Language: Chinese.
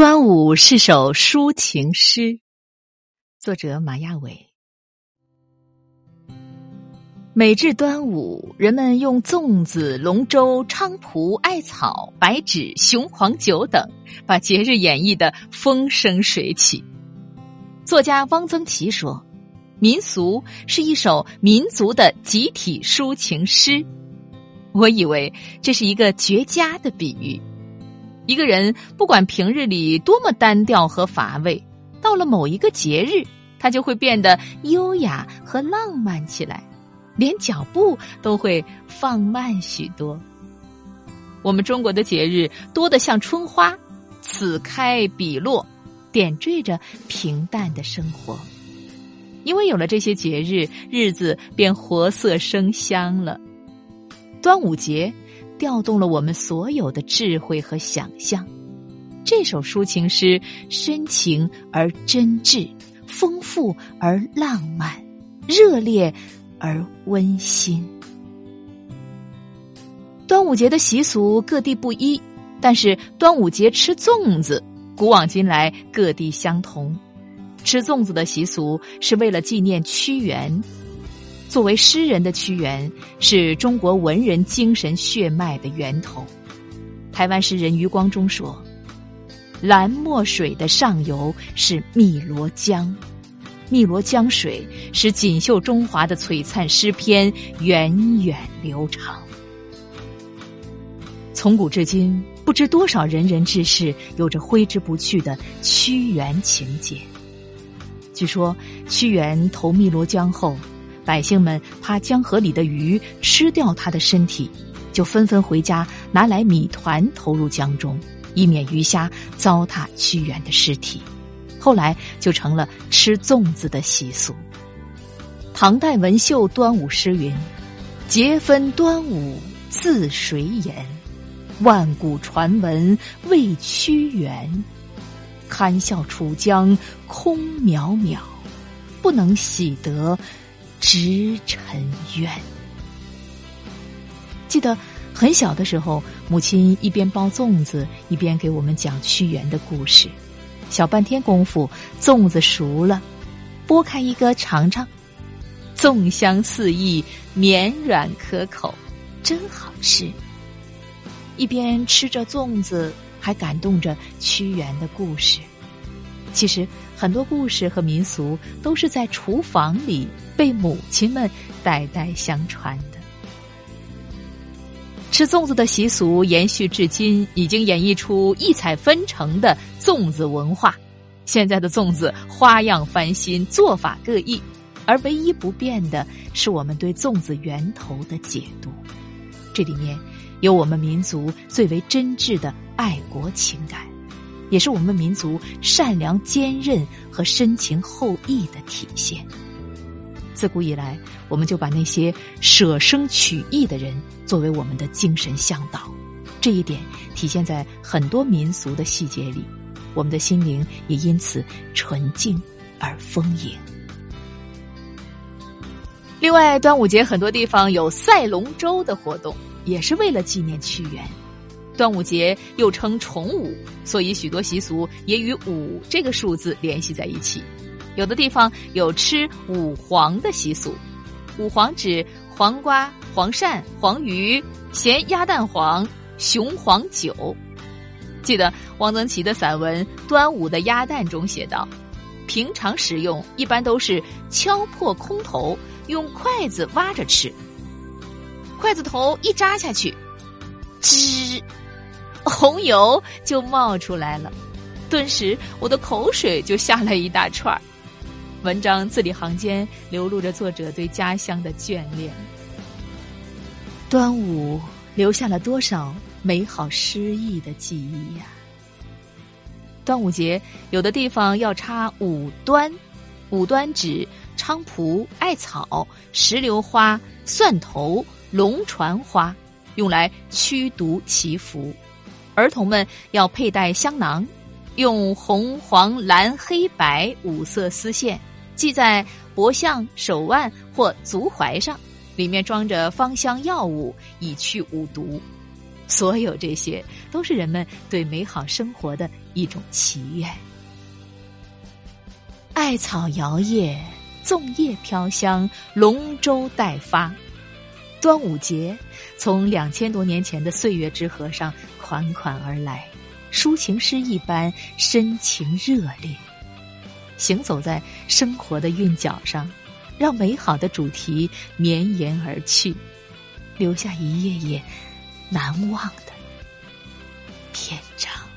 端午是首抒情诗，作者马亚伟。每至端午，人们用粽子、龙舟、菖蒲、艾草、白芷、雄黄酒等，把节日演绎的风生水起。作家汪曾祺说：“民俗是一首民族的集体抒情诗。”我以为这是一个绝佳的比喻。一个人不管平日里多么单调和乏味，到了某一个节日，他就会变得优雅和浪漫起来，连脚步都会放慢许多。我们中国的节日多得像春花，此开彼落，点缀着平淡的生活。因为有了这些节日，日子便活色生香了。端午节。调动了我们所有的智慧和想象。这首抒情诗深情而真挚，丰富而浪漫，热烈而温馨。端午节的习俗各地不一，但是端午节吃粽子，古往今来各地相同。吃粽子的习俗是为了纪念屈原。作为诗人的屈原，是中国文人精神血脉的源头。台湾诗人余光中说：“蓝墨水的上游是汨罗江，汨罗江水使锦绣中华的璀璨诗篇源远流长。”从古至今，不知多少仁人志士有着挥之不去的屈原情结。据说，屈原投汨罗江后。百姓们怕江河里的鱼吃掉他的身体，就纷纷回家拿来米团投入江中，以免鱼虾糟蹋屈原的尸体。后来就成了吃粽子的习俗。唐代文秀端午诗云：“节分端午自谁言？万古传闻为屈原。堪笑楚江空渺渺，不能喜得。”直沉冤。记得很小的时候，母亲一边包粽子，一边给我们讲屈原的故事。小半天功夫，粽子熟了，剥开一个尝尝，粽香四溢，绵软可口，真好吃。一边吃着粽子，还感动着屈原的故事。其实很多故事和民俗都是在厨房里被母亲们代代相传的。吃粽子的习俗延续至今，已经演绎出异彩纷呈的粽子文化。现在的粽子花样翻新，做法各异，而唯一不变的是我们对粽子源头的解读。这里面有我们民族最为真挚的爱国情感。也是我们民族善良、坚韧和深情厚谊的体现。自古以来，我们就把那些舍生取义的人作为我们的精神向导，这一点体现在很多民俗的细节里，我们的心灵也因此纯净而丰盈。另外，端午节很多地方有赛龙舟的活动，也是为了纪念屈原。端午节又称重五，所以许多习俗也与“五”这个数字联系在一起。有的地方有吃五黄的习俗，五黄指黄瓜、黄鳝、黄鱼、咸鸭蛋黄、雄黄酒。记得汪曾祺的散文《端午的鸭蛋》中写道：“平常食用一般都是敲破空头，用筷子挖着吃。筷子头一扎下去，吱。”红油就冒出来了，顿时我的口水就下来一大串儿。文章字里行间流露着作者对家乡的眷恋。端午留下了多少美好诗意的记忆呀！端午节有的地方要插五端，五端指菖蒲、艾草、石榴花、蒜头、龙船花，用来驱毒祈福。儿童们要佩戴香囊，用红、黄、蓝、黑、白五色丝线系在脖项、手腕或足踝上，里面装着芳香药物，以去五毒。所有这些都是人们对美好生活的一种祈愿。艾草摇曳，粽叶飘香，龙舟待发。端午节从两千多年前的岁月之河上款款而来，抒情诗一般深情热烈，行走在生活的韵脚上，让美好的主题绵延而去，留下一页页难忘的篇章。